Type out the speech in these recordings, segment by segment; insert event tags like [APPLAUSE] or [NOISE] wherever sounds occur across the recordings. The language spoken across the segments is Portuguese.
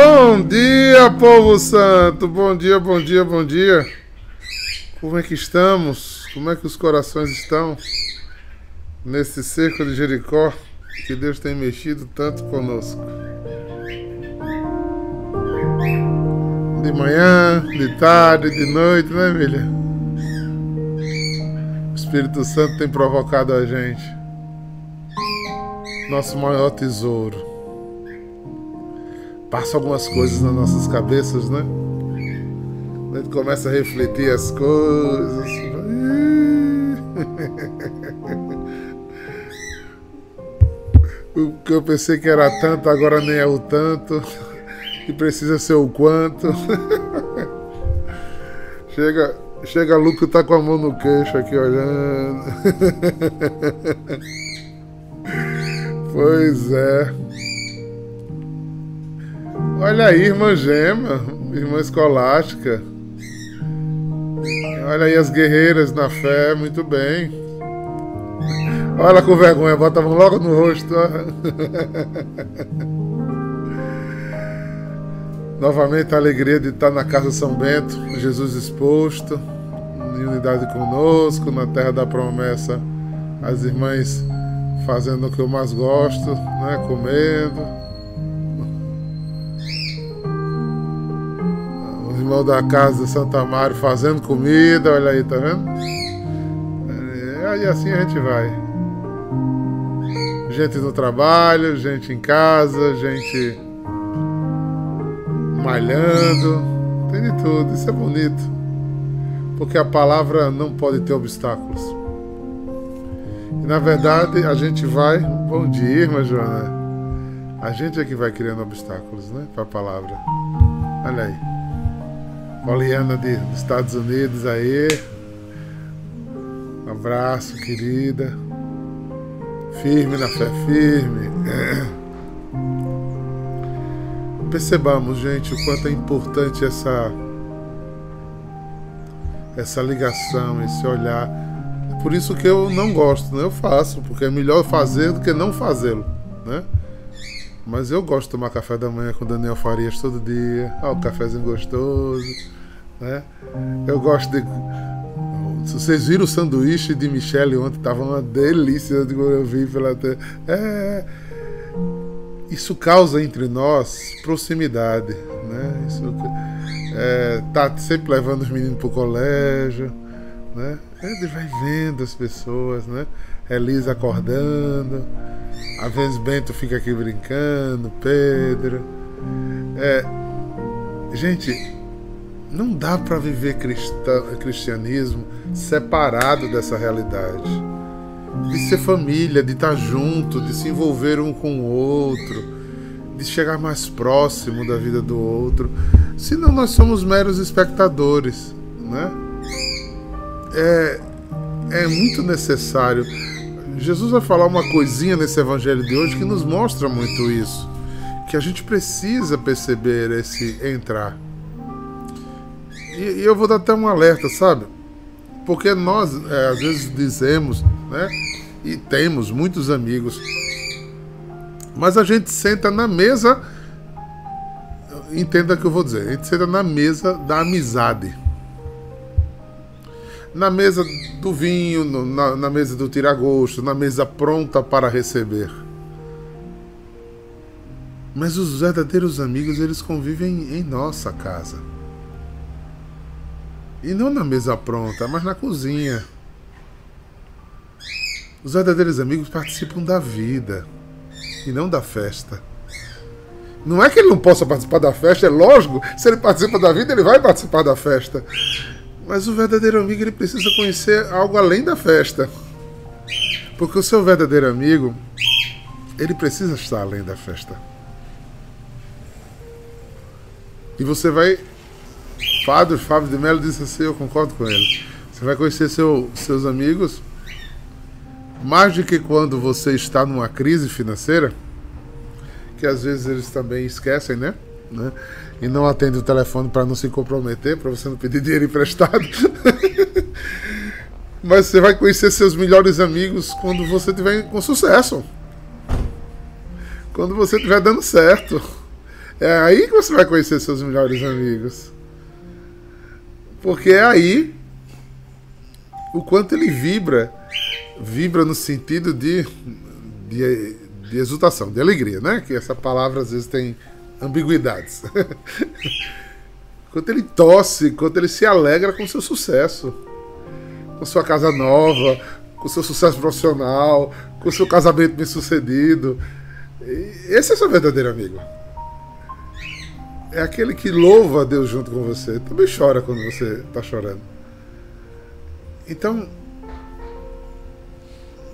Bom dia, povo santo! Bom dia, bom dia, bom dia! Como é que estamos? Como é que os corações estão nesse cerco de Jericó que Deus tem mexido tanto conosco? De manhã, de tarde, de noite, né, Emília? O Espírito Santo tem provocado a gente. Nosso maior tesouro passa algumas coisas nas nossas cabeças, né? A gente começa a refletir as coisas. [LAUGHS] O que eu pensei que era tanto, agora nem é o tanto. E precisa ser o quanto. [LAUGHS] Chega, chega Luco tá com a mão no queixo aqui olhando. [LAUGHS] Pois é. Olha aí, irmã Gema, irmã escolástica. Olha aí as guerreiras na fé, muito bem. Olha com vergonha, bota a mão logo no rosto. [LAUGHS] Novamente a alegria de estar na casa São Bento, Jesus exposto, em unidade conosco, na terra da promessa, as irmãs fazendo o que eu mais gosto, né? Comendo. Irmão da casa de Santa Mário fazendo comida, olha aí, tá vendo? É, e assim a gente vai. Gente no trabalho, gente em casa, gente malhando, tem de tudo, isso é bonito. Porque a palavra não pode ter obstáculos. E na verdade a gente vai. Bom dia, irmã Joana. A gente é que vai criando obstáculos, né? Para a palavra. Olha aí. Poliana de, dos Estados Unidos aí. Um abraço, querida. Firme na fé, firme. É. [CLEARS THROAT] Percebamos, gente, o quanto é importante essa essa ligação, esse olhar. Por isso que eu não gosto, né? Eu faço, porque é melhor fazer do que não fazê-lo, né? Mas eu gosto de tomar café da manhã com Daniel Farias todo dia. Ah, o cafezinho gostoso. Né? Eu gosto de. Vocês viram o sanduíche de Michelle ontem, tava uma delícia. Eu vi pela. É... Isso causa entre nós proximidade. Né? Isso é, tá sempre levando os meninos pro colégio. Né? Ele vai vendo as pessoas, né? Elisa acordando. Às vezes Bento fica aqui brincando, Pedro. É, gente, não dá para viver cristianismo separado dessa realidade. De ser família, de estar junto, de se envolver um com o outro, de chegar mais próximo da vida do outro. Senão nós somos meros espectadores, né? É, é muito necessário Jesus vai falar uma coisinha nesse evangelho de hoje que nos mostra muito isso. Que a gente precisa perceber esse entrar. E, e eu vou dar até um alerta, sabe? Porque nós, é, às vezes, dizemos, né? E temos muitos amigos. Mas a gente senta na mesa. Entenda o que eu vou dizer. A gente senta na mesa da amizade na mesa do vinho, no, na, na mesa do tiragosto, na mesa pronta para receber. Mas os verdadeiros amigos, eles convivem em nossa casa. E não na mesa pronta, mas na cozinha. Os verdadeiros amigos participam da vida e não da festa. Não é que ele não possa participar da festa, é lógico, se ele participa da vida, ele vai participar da festa. Mas o verdadeiro amigo ele precisa conhecer algo além da festa. Porque o seu verdadeiro amigo, ele precisa estar além da festa. E você vai. Padre Fábio de Mello disse assim, eu concordo com ele. Você vai conhecer seu, seus amigos mais do que quando você está numa crise financeira, que às vezes eles também esquecem, né? né? E não atende o telefone para não se comprometer, para você não pedir dinheiro emprestado. [LAUGHS] Mas você vai conhecer seus melhores amigos quando você tiver com sucesso. Quando você estiver dando certo. É aí que você vai conhecer seus melhores amigos. Porque é aí o quanto ele vibra. Vibra no sentido de, de, de exultação, de alegria, né? Que essa palavra às vezes tem ambiguidades. quanto ele tosse, quanto ele se alegra com seu sucesso, com sua casa nova, com seu sucesso profissional, com seu casamento bem sucedido. Esse é seu verdadeiro amigo. É aquele que louva a Deus junto com você. Também chora quando você está chorando. Então,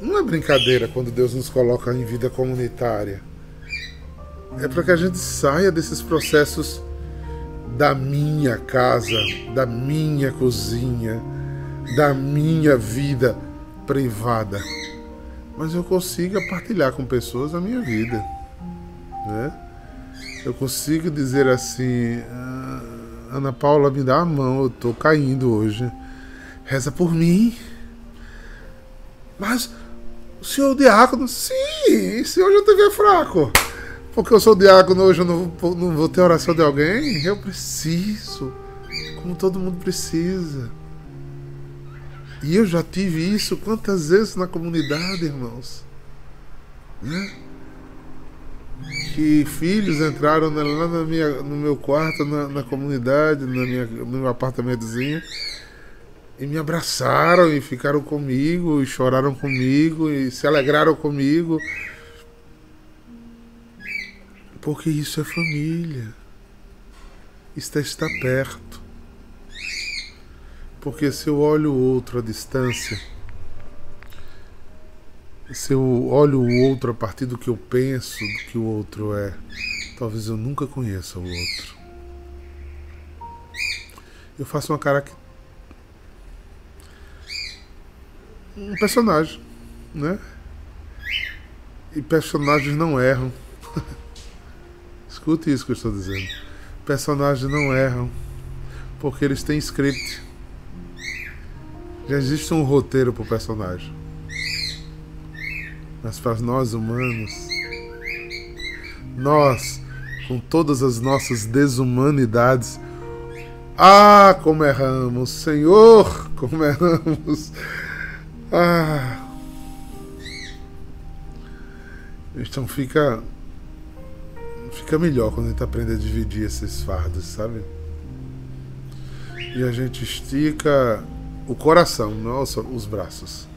não é brincadeira quando Deus nos coloca em vida comunitária. É para que a gente saia desses processos da minha casa, da minha cozinha, da minha vida privada. Mas eu consiga partilhar com pessoas a minha vida. Né? Eu consigo dizer assim: ah, Ana Paula, me dá a mão, eu estou caindo hoje reza por mim. Mas o senhor diácono, sim, se hoje eu estiver fraco, porque eu sou diácono hoje eu não vou, não vou ter oração de alguém, eu preciso, como todo mundo precisa. E eu já tive isso quantas vezes na comunidade, irmãos. Né? Que filhos entraram lá na minha, no meu quarto, na, na comunidade, na minha, no meu apartamentozinho e me abraçaram e ficaram comigo, e choraram comigo, e se alegraram comigo. Porque isso é família. Isso é estar perto. Porque se eu olho o outro à distância, se eu olho o outro a partir do que eu penso, do que o outro é, talvez eu nunca conheça o outro. Eu faço uma característica um personagem, né? E personagens não erram. Escute isso que eu estou dizendo. Personagens não erram porque eles têm script. Já existe um roteiro para o personagem. Mas para nós humanos, nós, com todas as nossas desumanidades, ah, como erramos, Senhor, como erramos. Ah. Então fica. Fica melhor quando a gente aprende a dividir esses fardos, sabe? E a gente estica o coração, não os braços.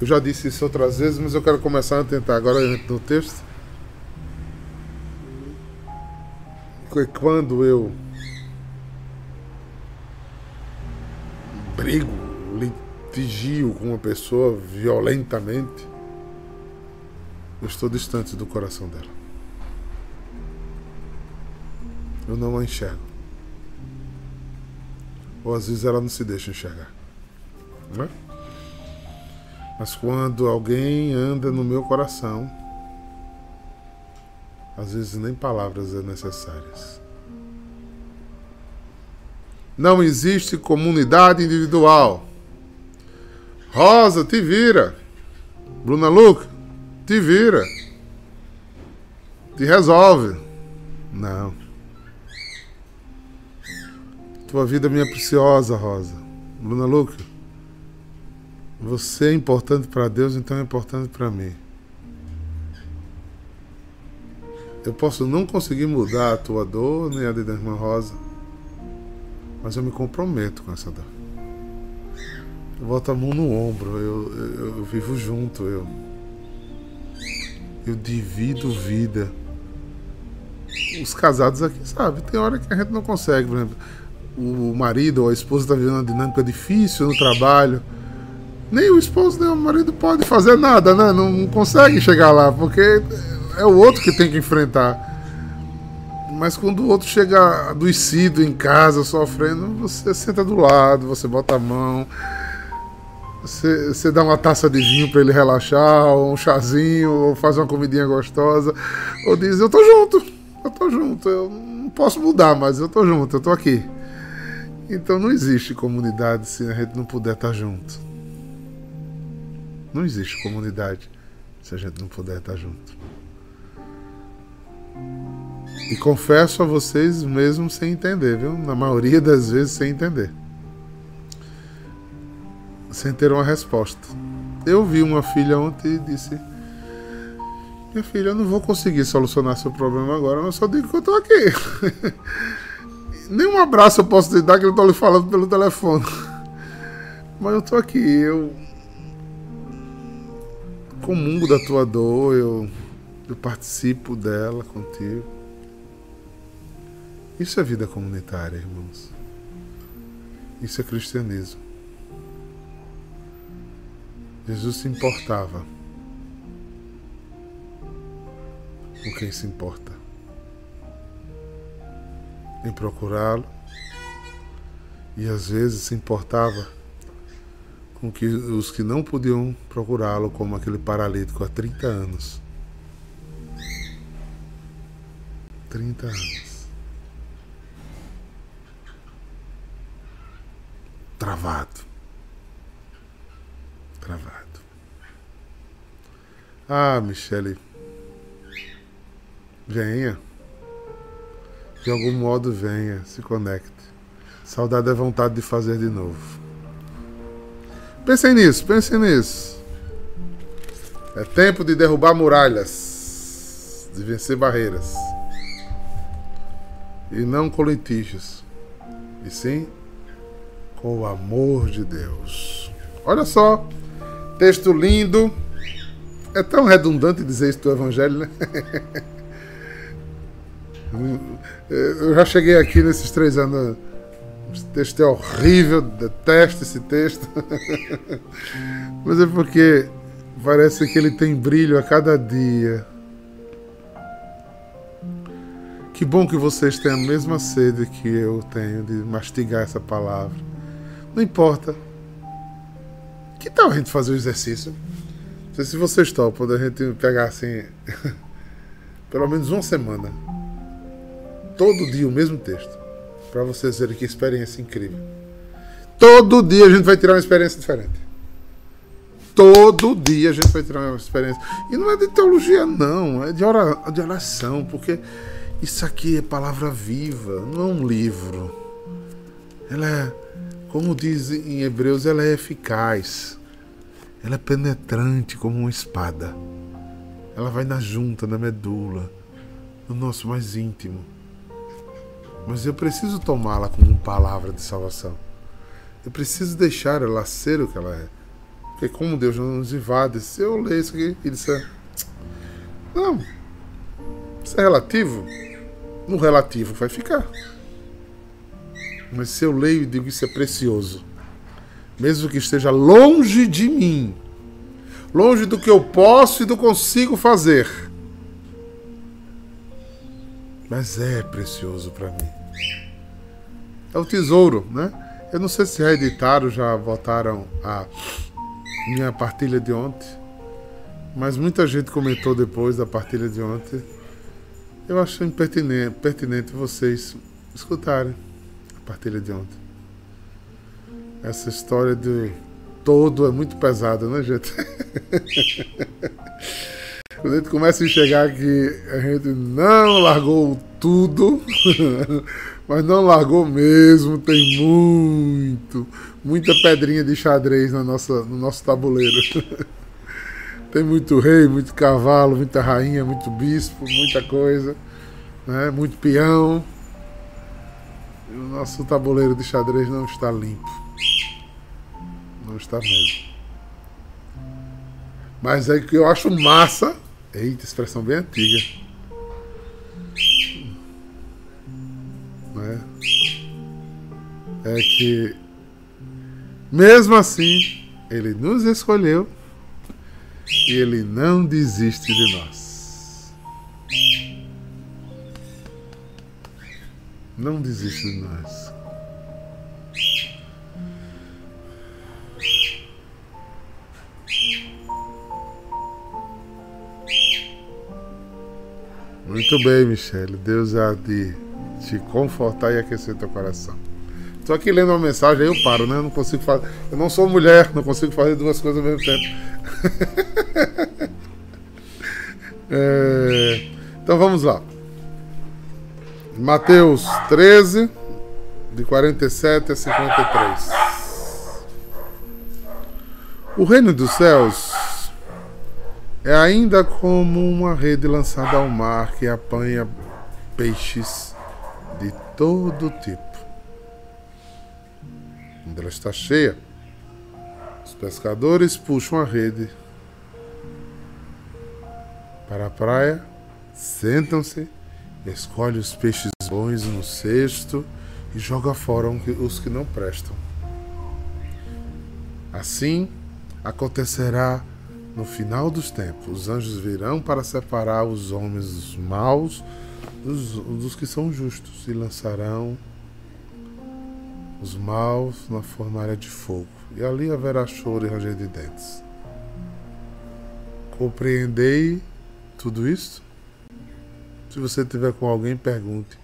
Eu já disse isso outras vezes, mas eu quero começar a tentar agora no texto. Quando eu brigo, litigio com uma pessoa violentamente, eu estou distante do coração dela. Eu não a enxergo. Ou às vezes ela não se deixa enxergar. Não é? Mas quando alguém anda no meu coração, às vezes nem palavras é necessárias. Não existe comunidade individual. Rosa, te vira. Bruna Luca, te vira. Te resolve. Não. Tua vida é minha preciosa, Rosa. Bruna Luca. Você é importante para Deus, então é importante para mim. Eu posso não conseguir mudar a tua dor, nem a da irmã Rosa. Mas eu me comprometo com essa dor. Eu boto a mão no ombro, eu, eu, eu vivo junto, eu. Eu divido vida. Os casados aqui sabem, tem hora que a gente não consegue, por exemplo, o marido ou a esposa está vivendo uma dinâmica difícil no trabalho. Nem o esposo nem o marido pode fazer nada, né? Não consegue chegar lá, porque é o outro que tem que enfrentar. Mas quando o outro chega adoecido em casa, sofrendo, você senta do lado, você bota a mão, você, dá uma taça de vinho para ele relaxar, ou um chazinho, ou faz uma comidinha gostosa, ou diz: Eu tô junto, eu tô junto, eu não posso mudar, mas eu tô junto, eu tô aqui. Então não existe comunidade se a gente não puder estar junto. Não existe comunidade se a gente não puder estar junto. E confesso a vocês mesmo sem entender, viu? Na maioria das vezes sem entender. Sem ter uma resposta. Eu vi uma filha ontem e disse: Minha filha, eu não vou conseguir solucionar seu problema agora, mas só digo que eu tô aqui. [LAUGHS] Nem um abraço eu posso te dar que eu tô lhe falando pelo telefone. [LAUGHS] Mas eu tô aqui, eu comungo da tua dor, eu, eu participo dela contigo. Isso é vida comunitária, irmãos. Isso é cristianismo. Jesus se importava com quem se importa. Em procurá-lo. E às vezes se importava com que os que não podiam procurá-lo, como aquele paralítico há 30 anos. 30 anos. Travado. Travado. Ah, Michele. Venha. De algum modo venha, se conecte. Saudade é vontade de fazer de novo. Pensem nisso, pensem nisso. É tempo de derrubar muralhas, de vencer barreiras. E não com litígios, e sim com o amor de Deus. Olha só, texto lindo. É tão redundante dizer isso do Evangelho, né? [LAUGHS] Eu já cheguei aqui nesses três anos esse texto é horrível, detesto esse texto. [LAUGHS] Mas é porque parece que ele tem brilho a cada dia. Que bom que vocês têm a mesma sede que eu tenho de mastigar essa palavra. Não importa. Que tal a gente fazer o exercício? Não sei se vocês topam da gente pegar assim. [LAUGHS] pelo menos uma semana. Todo dia o mesmo texto para vocês verem que experiência incrível. Todo dia a gente vai tirar uma experiência diferente. Todo dia a gente vai tirar uma experiência. E não é de teologia, não, é de, ora, de oração, porque isso aqui é palavra viva, não é um livro. Ela é, como diz em Hebreus, ela é eficaz. Ela é penetrante como uma espada. Ela vai na junta, na medula, no nosso mais íntimo. Mas eu preciso tomá-la como palavra de salvação. Eu preciso deixar ela ser o que ela é. Porque como Deus não nos invade, se eu ler isso aqui e disser. Não. Isso é relativo. No relativo vai ficar. Mas se eu leio e digo isso é precioso, mesmo que esteja longe de mim, longe do que eu posso e do consigo fazer, mas é precioso para mim. É o tesouro, né? Eu não sei se reeditaram, já votaram a minha partilha de ontem, mas muita gente comentou depois da partilha de ontem. Eu acho impertinente, pertinente vocês escutarem partilha de ontem. Essa história de todo é muito pesada, né, gente? [LAUGHS] Quando a gente começa a enxergar que a gente não largou tudo, [LAUGHS] mas não largou mesmo, tem muito, muita pedrinha de xadrez na nossa, no nosso tabuleiro. [LAUGHS] tem muito rei, muito cavalo, muita rainha, muito bispo, muita coisa, né? muito peão. O nosso tabuleiro de xadrez não está limpo. Não está mesmo. Mas é que eu acho massa Eita, expressão bem antiga. É? é que, mesmo assim, ele nos escolheu e ele não desiste de nós. Não desiste de nós. Muito bem, Michele. Deus há de te confortar e aquecer teu coração. Estou aqui lendo uma mensagem, aí eu paro, né? Eu não consigo fazer. Eu não sou mulher, não consigo fazer duas coisas ao mesmo tempo. [LAUGHS] é... Então vamos lá. Mateus 13, de 47 a 53. O reino dos céus é ainda como uma rede lançada ao mar que apanha peixes de todo tipo. Quando ela está cheia, os pescadores puxam a rede para a praia, sentam-se, escolhem os peixes bons no cesto e joga fora os que não prestam. Assim acontecerá no final dos tempos, os anjos virão para separar os homens maus dos, dos que são justos e lançarão os maus na fornalha de fogo, e ali haverá choro e ranger de dentes. Compreendei tudo isso? Se você tiver com alguém, pergunte.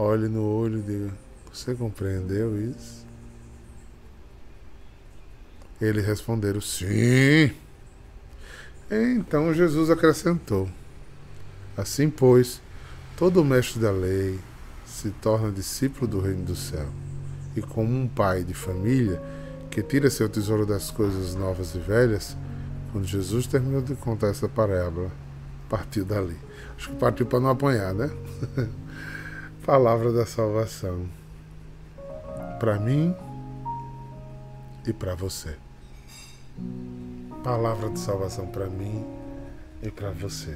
Olhe no olho e diga: Você compreendeu isso? Eles responderam: Sim. Então Jesus acrescentou: Assim, pois, todo mestre da lei se torna discípulo do reino do céu, e como um pai de família que tira seu tesouro das coisas novas e velhas, quando Jesus terminou de contar essa parábola, partiu dali. Acho que partiu para não apanhar, né? [LAUGHS] Palavra da salvação. Para mim e para você palavra de salvação para mim e para você.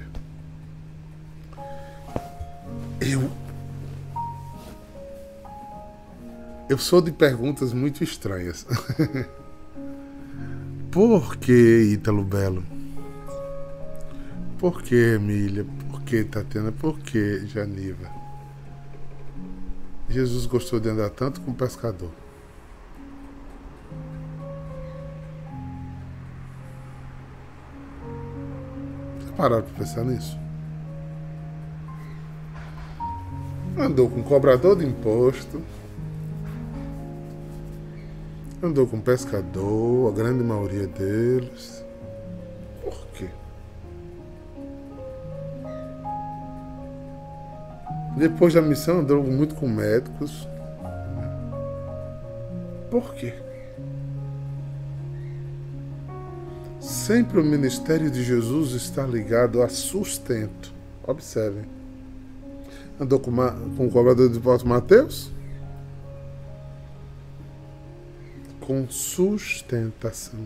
Eu eu sou de perguntas muito estranhas. [LAUGHS] Por que Ítalo Belo? Por que Emília? Por que Tatiana? Por que Janiva? Jesus gostou de andar tanto com o pescador. Pararam para pensar nisso? Andou com cobrador de imposto. Andou com pescador, a grande maioria deles. Depois da missão andou muito com médicos. Por quê? Sempre o ministério de Jesus está ligado a sustento. Observem. Andou com, uma, com o cobrador de impostos Mateus? Com sustentação.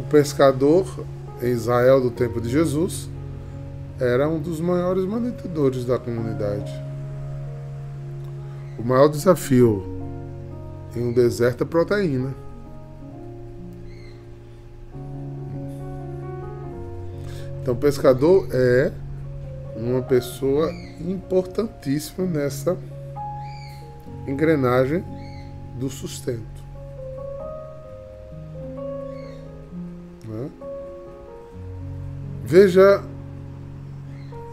O pescador em Israel do tempo de Jesus era um dos maiores mantenedores da comunidade. O maior desafio em um deserto é proteína. Então, pescador é uma pessoa importantíssima nessa engrenagem do sustento. Né? Veja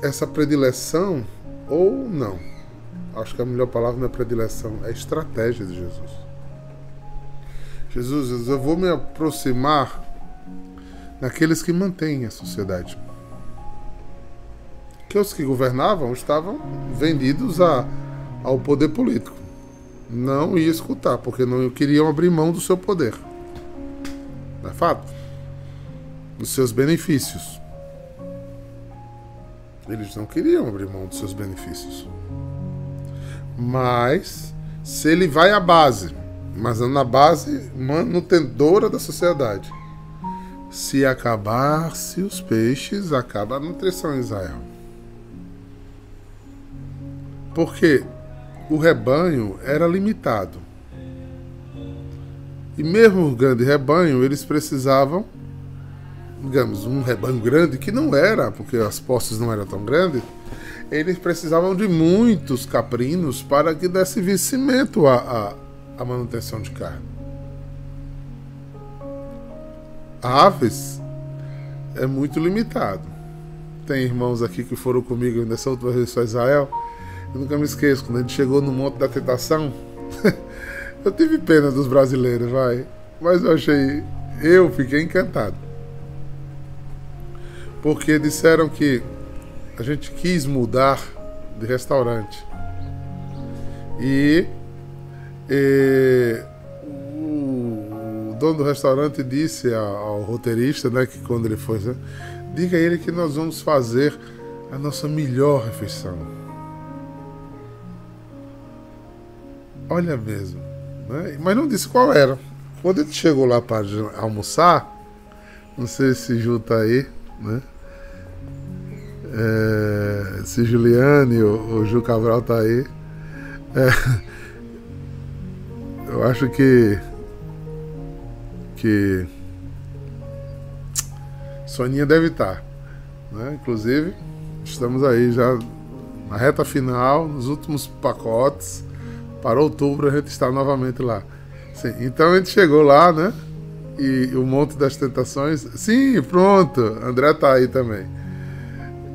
essa predileção ou não. Acho que a melhor palavra não é predileção, é estratégia de Jesus. Jesus, eu vou me aproximar daqueles que mantêm a sociedade. Que os que governavam estavam vendidos a, ao poder político. Não ia escutar, porque não queriam abrir mão do seu poder. Não é fato? Dos seus benefícios. Eles não queriam abrir mão dos seus benefícios. Mas, se ele vai à base, mas na base manutendora da sociedade, se acabar-se os peixes, acaba a nutrição em Israel. Porque o rebanho era limitado. E mesmo o grande rebanho, eles precisavam, digamos, um rebanho grande, que não era, porque as posses não eram tão grandes, eles precisavam de muitos caprinos para que desse vencimento à, à, manutenção de carne. aves é muito limitado. Tem irmãos aqui que foram comigo nessa última vez para Israel. Eu nunca me esqueço, quando a gente chegou no Monte da Tentação, [LAUGHS] eu tive pena dos brasileiros, vai. Mas eu achei. Eu fiquei encantado. Porque disseram que a gente quis mudar de restaurante. E, e o, dono do restaurante disse ao, ao, roteirista, né, que quando ele foi, né, diga a ele que nós vamos fazer a nossa melhor refeição. Olha mesmo. Né? Mas não disse qual era. Quando ele chegou lá para almoçar, não sei se Ju tá aí, né? É, se Juliane ou, ou Ju Cabral tá aí. É, eu acho que. Que. Soninha deve estar. Tá, né? Inclusive, estamos aí já na reta final, nos últimos pacotes. Para outubro a gente está novamente lá. Sim, então a gente chegou lá, né? E o Monte das Tentações. Sim, pronto. André tá aí também.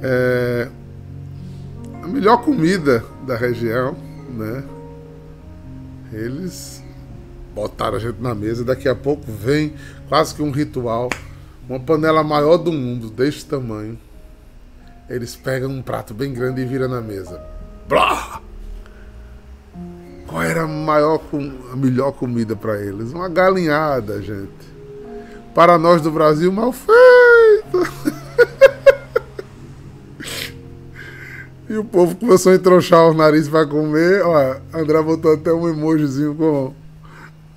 É, a melhor comida da região, né? Eles botaram a gente na mesa. Daqui a pouco vem quase que um ritual. Uma panela maior do mundo, deste tamanho. Eles pegam um prato bem grande e viram na mesa. Blá! Qual era a maior, a melhor comida para eles? Uma galinhada, gente. Para nós do Brasil, mal feito. [LAUGHS] e o povo começou a entrouxar o nariz para comer. Ó, André botou até um emojizinho com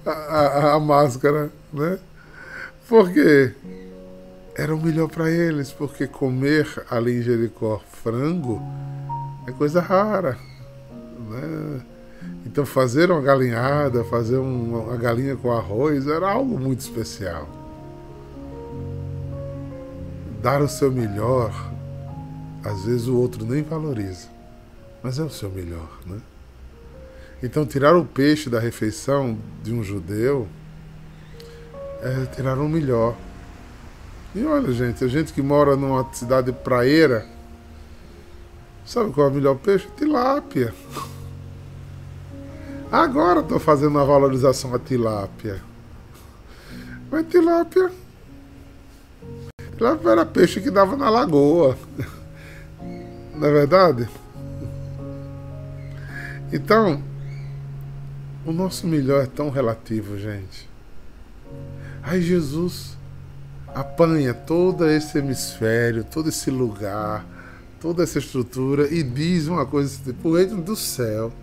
a, a, a máscara, né? Porque era o melhor para eles, porque comer ali em Jericó frango é coisa rara, né? Então fazer uma galinhada, fazer uma galinha com arroz era algo muito especial. Dar o seu melhor, às vezes o outro nem valoriza, mas é o seu melhor, né? Então tirar o peixe da refeição de um judeu é tirar o melhor. E olha, gente, a gente que mora numa cidade praeira, sabe qual é o melhor peixe? Tilápia. Agora estou fazendo a valorização a tilápia. Mas tilápia. Tilápia era peixe que dava na lagoa. Não é verdade? Então, o nosso melhor é tão relativo, gente. Aí Jesus apanha todo esse hemisfério, todo esse lugar, toda essa estrutura e diz uma coisa tipo: o reino do céu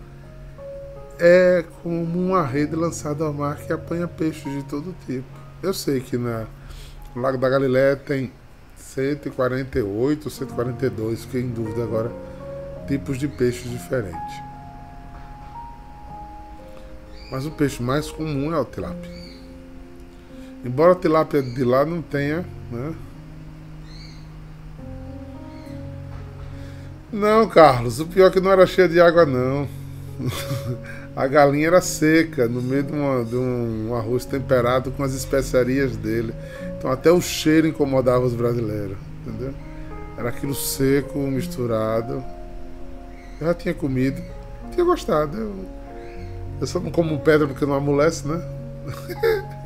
é como uma rede lançada ao mar que apanha peixes de todo tipo. Eu sei que na, Lago da Galileia tem 148, 142, fiquei em dúvida agora, tipos de peixes diferentes. Mas o peixe mais comum é o tilápia. Embora a tilápia de lá não tenha, né? Não, Carlos, o pior é que não era cheio de água não. [LAUGHS] a galinha era seca, no meio de, uma, de, um arroz temperado com as especiarias dele. Então até o cheiro incomodava os brasileiros, entendeu? Era aquilo seco, misturado. Eu já tinha comido, tinha gostado. Eu, eu só não como pedra porque não amolece, né? [LAUGHS]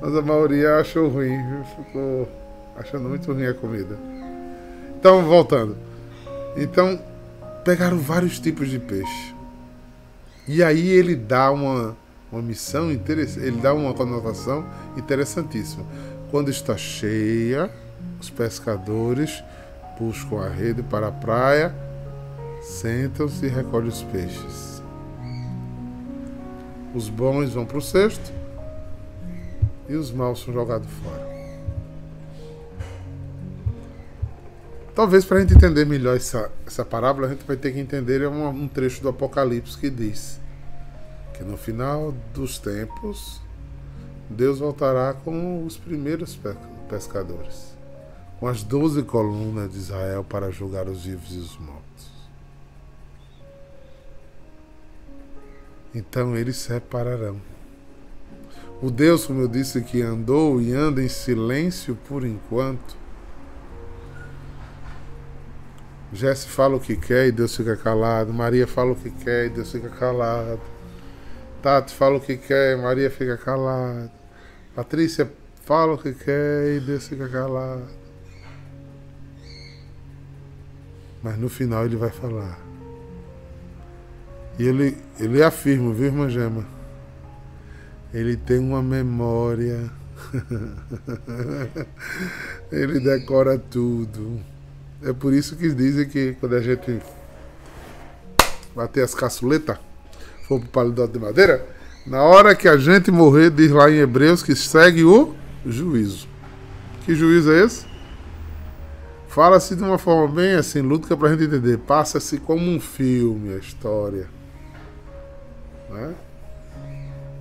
Mas a maioria achou ruim, ficou achando muito ruim a comida. Então, voltando. Então, pegaram vários tipos de peixe. E aí ele dá uma, uma missão interessante, ele dá uma conotação interessantíssima. Quando está cheia, os pescadores buscam a rede para a praia, sentam-se e recolhem os peixes. Os bons vão para o cesto e os maus são jogados fora. Talvez para a gente entender melhor essa, essa parábola, a gente vai ter que entender um, um trecho do Apocalipse que diz que no final dos tempos Deus voltará com os primeiros pescadores, com as doze colunas de Israel para julgar os vivos e os mortos. Então eles separarão. O Deus, como eu disse, que andou e anda em silêncio por enquanto, Jesse fala o que quer e Deus fica calado. Maria fala o que quer e Deus fica calado. Tati fala o que quer, Maria fica calada. Patrícia fala o que quer e Deus fica calado. Mas no final ele vai falar. E ele, ele afirma, viu, irmã Gema? Ele tem uma memória. [LAUGHS] ele decora tudo. É por isso que dizem que quando a gente bater as caçuletas, for pro palidó de madeira, na hora que a gente morrer, diz lá em Hebreus que segue o juízo. Que juízo é esse? Fala-se de uma forma bem assim, lúdica pra gente entender. Passa-se como um filme a história. Né?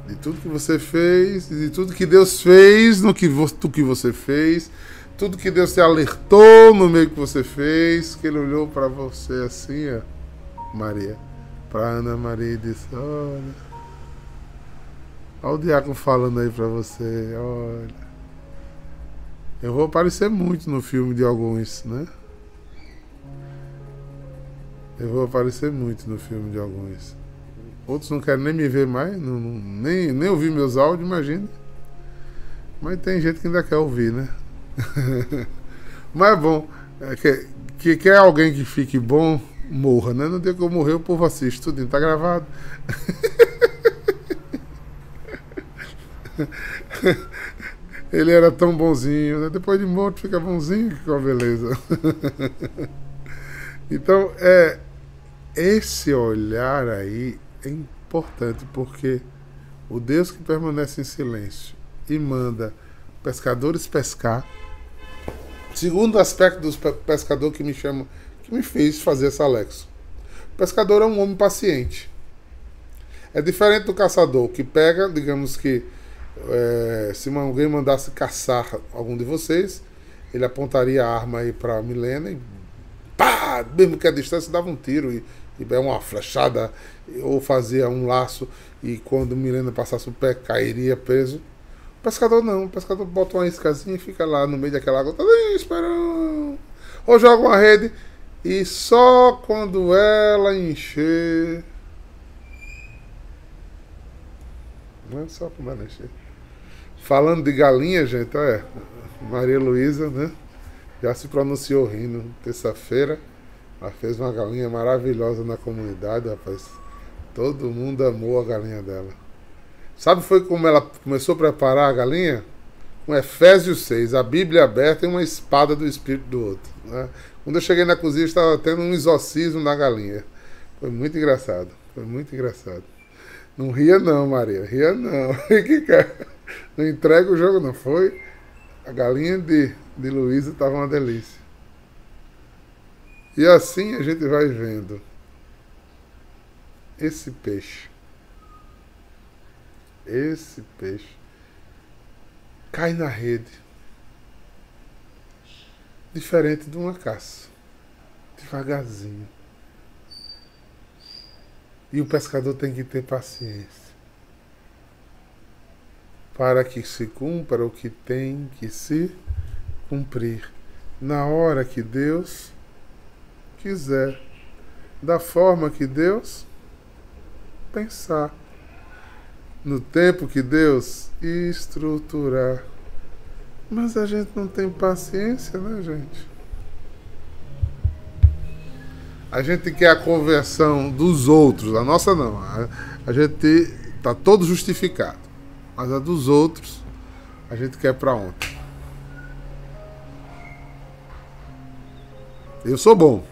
De tudo que você fez, de tudo que Deus fez no que, do que você fez, tudo que Deus te alertou no meio que você fez, que Ele olhou para você assim, ó, Maria, para Ana Maria e disse: Olha. Olha o diácono falando aí pra você, olha. Eu vou aparecer muito no filme de alguns, né? Eu vou aparecer muito no filme de alguns. Outros não querem nem me ver mais, não, nem, nem ouvir meus áudios, imagina. Mas tem gente que ainda quer ouvir, né? [LAUGHS] Mas bom. É que, que quer alguém que fique bom, morra, né? No dia que eu morrer, o povo assiste, tudo tá gravado. [LAUGHS] Ele era tão bonzinho, né? depois de morto fica bonzinho, que beleza. [LAUGHS] então, é esse olhar aí é importante porque o Deus que permanece em silêncio e manda pescadores pescar. Segundo aspecto dos pescador que me chama, que me fez fazer essa Alexo. O pescador é um homem paciente. É diferente do caçador que pega, digamos que é, se alguém mandasse caçar algum de vocês, ele apontaria a arma aí para Milena e pá, mesmo que a distância dava um tiro e, e uma flechada ou fazia um laço e quando Milena passasse o pé cairia preso. Pescador não, pescador bota uma iscazinha e fica lá no meio daquela água, tá esperando. Ou joga uma rede e só quando ela encher. Não é só quando ela encher. Falando de galinha, gente, olha, Maria Luísa, né? Já se pronunciou rindo. Terça-feira, ela fez uma galinha maravilhosa na comunidade, rapaz. Todo mundo amou a galinha dela. Sabe foi como ela começou a preparar a galinha? Com Efésios 6, a Bíblia aberta e uma espada do espírito do outro. Né? Quando eu cheguei na cozinha, estava tendo um exorcismo na galinha. Foi muito engraçado. Foi muito engraçado. Não ria não, Maria. Ria não. [LAUGHS] Não entrega o jogo, não. Foi. A galinha de, de Luísa estava uma delícia. E assim a gente vai vendo esse peixe. Esse peixe cai na rede. Diferente de uma caça. Devagarzinho. E o pescador tem que ter paciência para que se cumpra o que tem que se cumprir, na hora que Deus quiser, da forma que Deus pensar, no tempo que Deus estruturar. Mas a gente não tem paciência, né, gente? A gente quer a conversão dos outros, a nossa não. A, a gente está todo justificado. Mas a dos outros, a gente quer para ontem. Eu sou bom.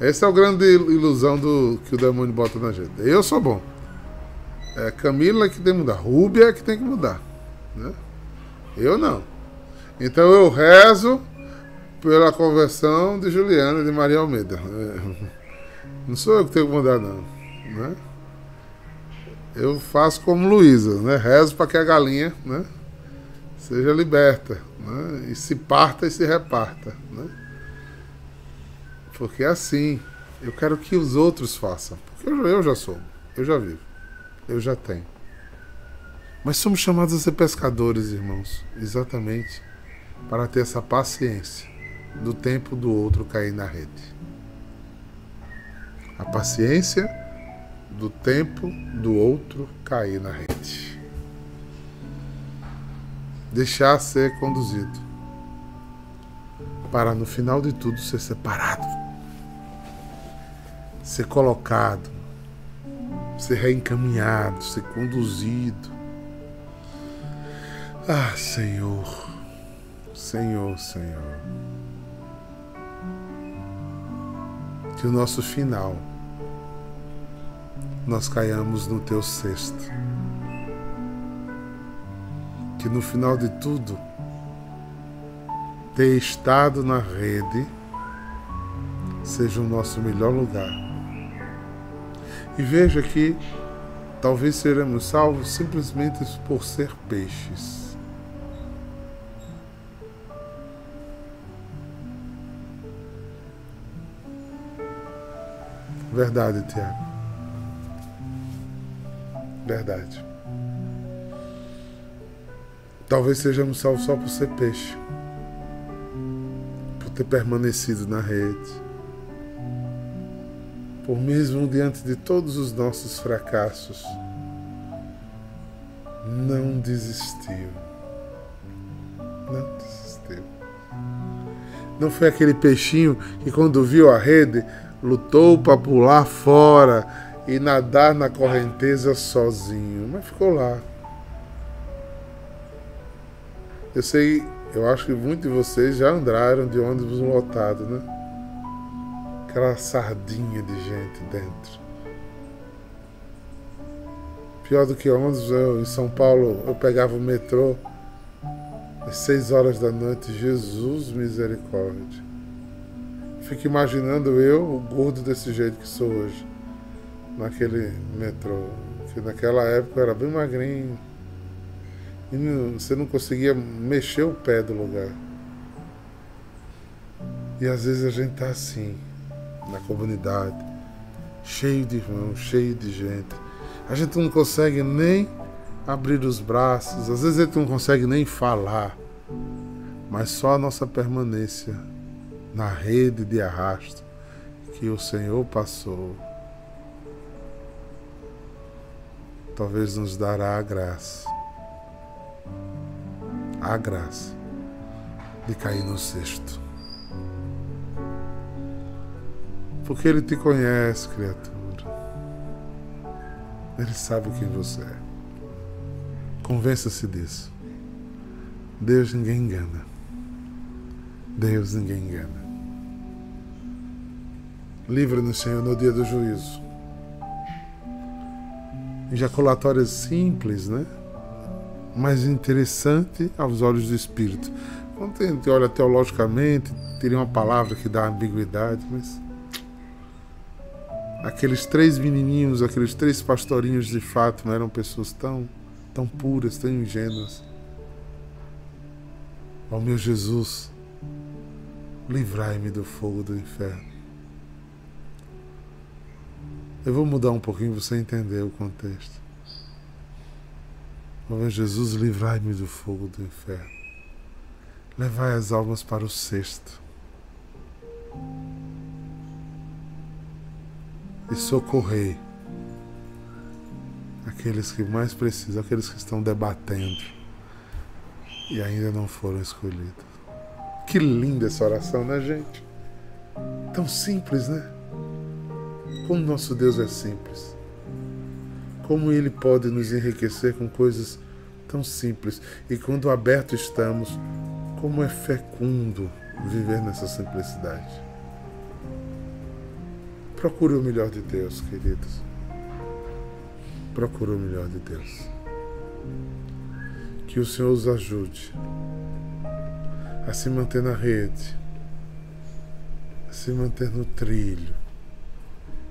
Essa é a grande ilusão do que o demônio bota na gente. Eu sou bom. É Camila que tem que mudar. Rúbia é que tem que mudar. Né? Eu não. Então eu rezo pela conversão de Juliana de Maria Almeida. É. Não sou eu que tenho que mudar, não. Né? eu faço como Luísa, né? Rezo para que a galinha, né? Seja liberta, né? E se parta e se reparta, né? Porque é assim, eu quero que os outros façam. Porque eu já sou, eu já vivo, eu já tenho. Mas somos chamados a ser pescadores, irmãos, exatamente para ter essa paciência do tempo do outro cair na rede. A paciência do tempo do outro cair na rede. Deixar ser conduzido. Para no final de tudo ser separado. Ser colocado ser reencaminhado, ser conduzido. Ah, Senhor, Senhor, Senhor. Que o nosso final nós caiamos no teu cesto. Que no final de tudo, ter estado na rede seja o nosso melhor lugar. E veja que talvez seremos salvos simplesmente por ser peixes. Verdade, Tiago. Verdade. Talvez sejamos salvos só por ser peixe, por ter permanecido na rede, por mesmo diante de todos os nossos fracassos, não desistiu. Não desistiu. Não foi aquele peixinho que, quando viu a rede, lutou para pular fora e nadar na correnteza sozinho, mas ficou lá. Eu sei, eu acho que muitos de vocês já andaram de ônibus lotado, né? Aquela sardinha de gente dentro. Pior do que ônibus, eu, em São Paulo eu pegava o metrô às seis horas da noite. Jesus misericórdia. Fico imaginando eu, o gordo desse jeito que sou hoje, naquele metrô. Que naquela época eu era bem magrinho e você não conseguia mexer o pé do lugar. E às vezes a gente tá assim, na comunidade, cheio de irmãos, cheio de gente. A gente não consegue nem abrir os braços, às vezes a gente não consegue nem falar, mas só a nossa permanência na rede de arrasto que o Senhor passou, talvez nos dará a graça a graça de cair no cesto. Porque Ele te conhece, criatura. Ele sabe quem você é. Convença-se disso. Deus ninguém engana. Deus ninguém engana. Livra-nos, Senhor, no dia do juízo. Ejaculatórias simples, né? mais interessante aos olhos do espírito. Quando a gente olha teologicamente, teria uma palavra que dá ambiguidade, mas aqueles três menininhos, aqueles três pastorinhos de não eram pessoas tão, tão puras, tão ingênuas. Ó oh, meu Jesus, livrai-me do fogo do inferno. Eu vou mudar um pouquinho para você entender o contexto. Ó Jesus, livrai-me do fogo do inferno. Levai as almas para o cesto. E socorrei aqueles que mais precisam, aqueles que estão debatendo e ainda não foram escolhidos. Que linda essa oração, né, gente? Tão simples, né? Como nosso Deus é simples. Como Ele pode nos enriquecer com coisas tão simples. E quando aberto estamos, como é fecundo viver nessa simplicidade. Procure o melhor de Deus, queridos. Procure o melhor de Deus. Que o Senhor os ajude a se manter na rede, a se manter no trilho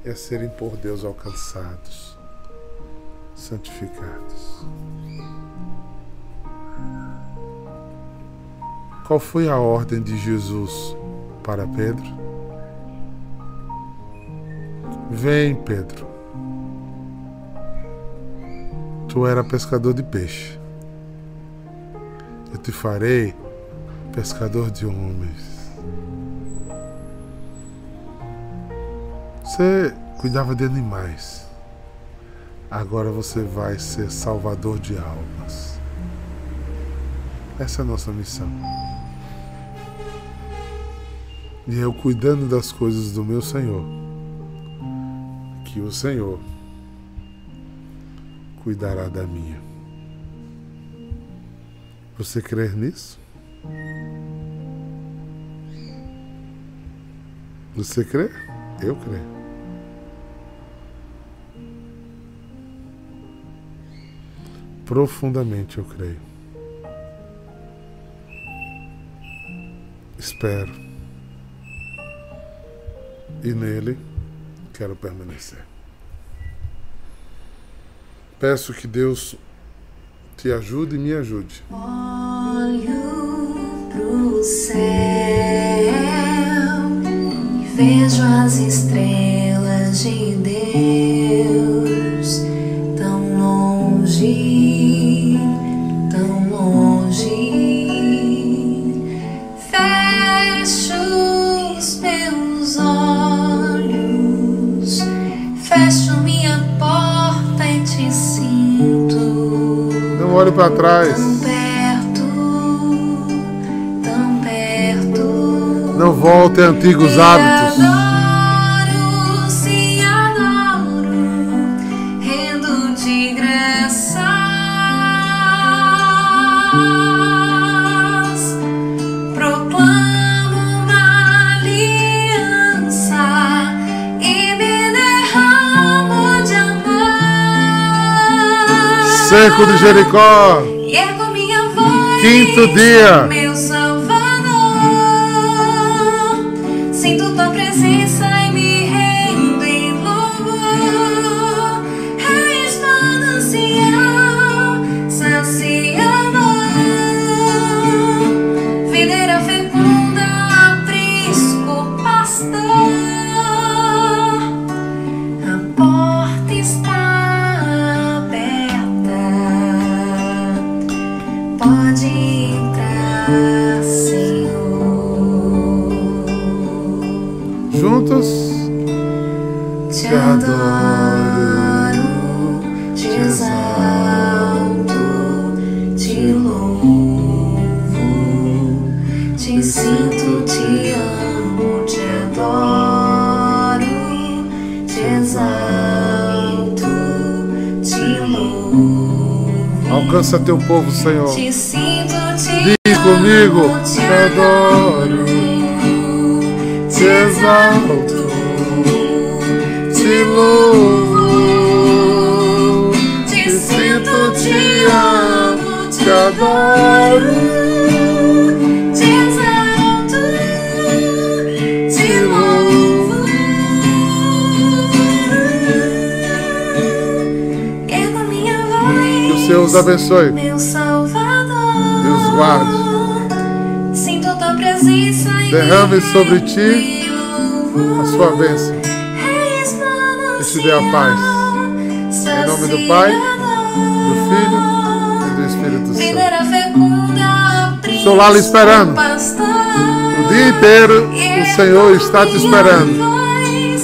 e a serem por Deus alcançados santificados. Qual foi a ordem de Jesus para Pedro? Vem, Pedro. Tu era pescador de peixe. Eu te farei pescador de homens. Você cuidava de animais. Agora você vai ser salvador de almas. Essa é a nossa missão. E eu cuidando das coisas do meu Senhor, que o Senhor cuidará da minha. Você crê nisso? Você crê? Eu creio. Profundamente eu creio. Espero. E nele quero permanecer. Peço que Deus te ajude e me ajude. Olho pro céu e vejo as estrelas de Deus para trás. Tão perto, tão perto. Não volte a antigos hábitos. Cerco de Jericó. E ergo minha voz, Quinto dia. Alcança teu povo, Senhor. Te sinto, te Diz comigo. Te adoro. Te exalto. Te louvo. Te sinto, te amo, Te adoro. Os abençoe. Meu Salvador. Os guarde. Sinto tua presença Derrame me sobre ti A sua bênção. E te dê a paz. Em nome do Pai, Do Filho e do Espírito Santo. Estou lá lhe esperando. O dia inteiro o Senhor está te esperando. E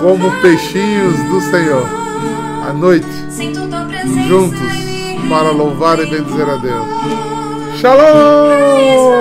como peixinhos do Senhor. À noite, juntos, para louvar e bendizer a Deus. Shalom!